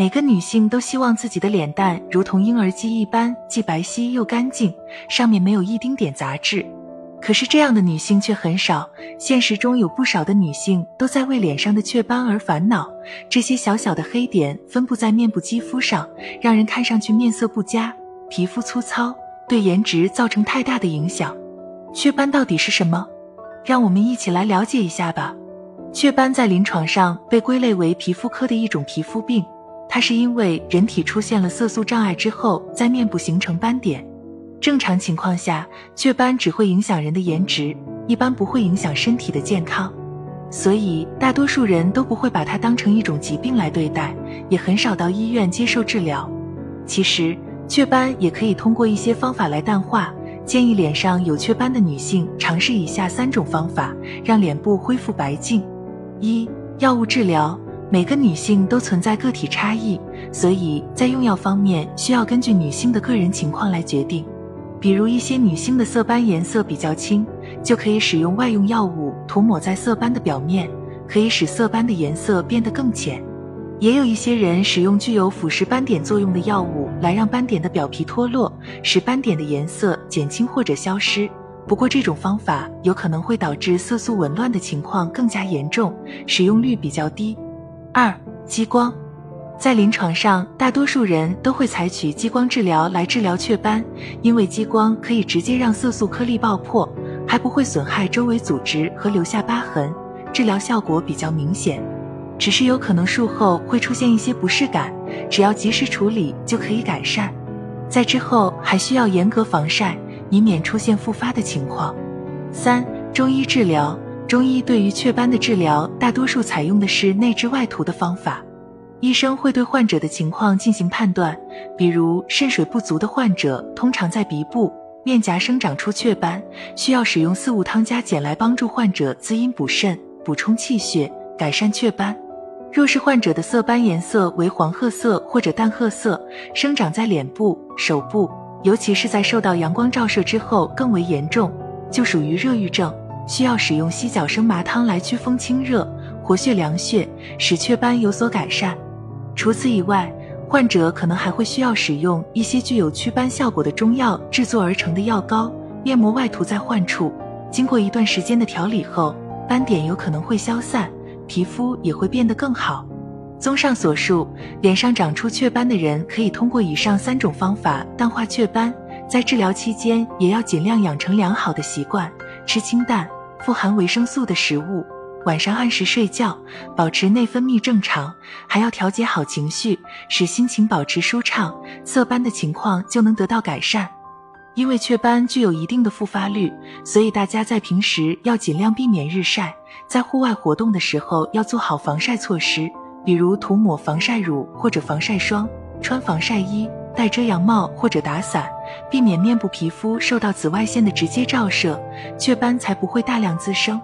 每个女性都希望自己的脸蛋如同婴儿肌一般，既白皙又干净，上面没有一丁点杂质。可是这样的女性却很少，现实中有不少的女性都在为脸上的雀斑而烦恼。这些小小的黑点分布在面部肌肤上，让人看上去面色不佳，皮肤粗糙，对颜值造成太大的影响。雀斑到底是什么？让我们一起来了解一下吧。雀斑在临床上被归类为皮肤科的一种皮肤病，它是因为人体出现了色素障碍之后，在面部形成斑点。正常情况下，雀斑只会影响人的颜值，一般不会影响身体的健康，所以大多数人都不会把它当成一种疾病来对待，也很少到医院接受治疗。其实，雀斑也可以通过一些方法来淡化。建议脸上有雀斑的女性尝试以下三种方法，让脸部恢复白净：一、药物治疗。每个女性都存在个体差异，所以在用药方面需要根据女性的个人情况来决定。比如一些女性的色斑颜色比较轻，就可以使用外用药物涂抹在色斑的表面，可以使色斑的颜色变得更浅。也有一些人使用具有腐蚀斑点作用的药物来让斑点的表皮脱落，使斑点的颜色减轻或者消失。不过这种方法有可能会导致色素紊乱的情况更加严重，使用率比较低。二、激光。在临床上，大多数人都会采取激光治疗来治疗雀斑，因为激光可以直接让色素颗粒爆破，还不会损害周围组织和留下疤痕，治疗效果比较明显。只是有可能术后会出现一些不适感，只要及时处理就可以改善。在之后还需要严格防晒，以免出现复发的情况。三、中医治疗。中医对于雀斑的治疗，大多数采用的是内治外涂的方法。医生会对患者的情况进行判断，比如肾水不足的患者，通常在鼻部、面颊生长出雀斑，需要使用四物汤加碱来帮助患者滋阴补肾、补充气血、改善雀斑。若是患者的色斑颜色为黄褐色或者淡褐色，生长在脸部、手部，尤其是在受到阳光照射之后更为严重，就属于热郁症，需要使用犀角生麻汤来祛风清热、活血凉血，使雀斑有所改善。除此以外，患者可能还会需要使用一些具有祛斑效果的中药制作而成的药膏，面膜外涂在患处，经过一段时间的调理后，斑点有可能会消散，皮肤也会变得更好。综上所述，脸上长出雀斑的人可以通过以上三种方法淡化雀斑，在治疗期间也要尽量养成良好的习惯，吃清淡、富含维生素的食物。晚上按时睡觉，保持内分泌正常，还要调节好情绪，使心情保持舒畅，色斑的情况就能得到改善。因为雀斑具有一定的复发率，所以大家在平时要尽量避免日晒，在户外活动的时候要做好防晒措施，比如涂抹防晒乳或者防晒霜，穿防晒衣，戴遮阳帽或者打伞，避免面部皮肤受到紫外线的直接照射，雀斑才不会大量滋生。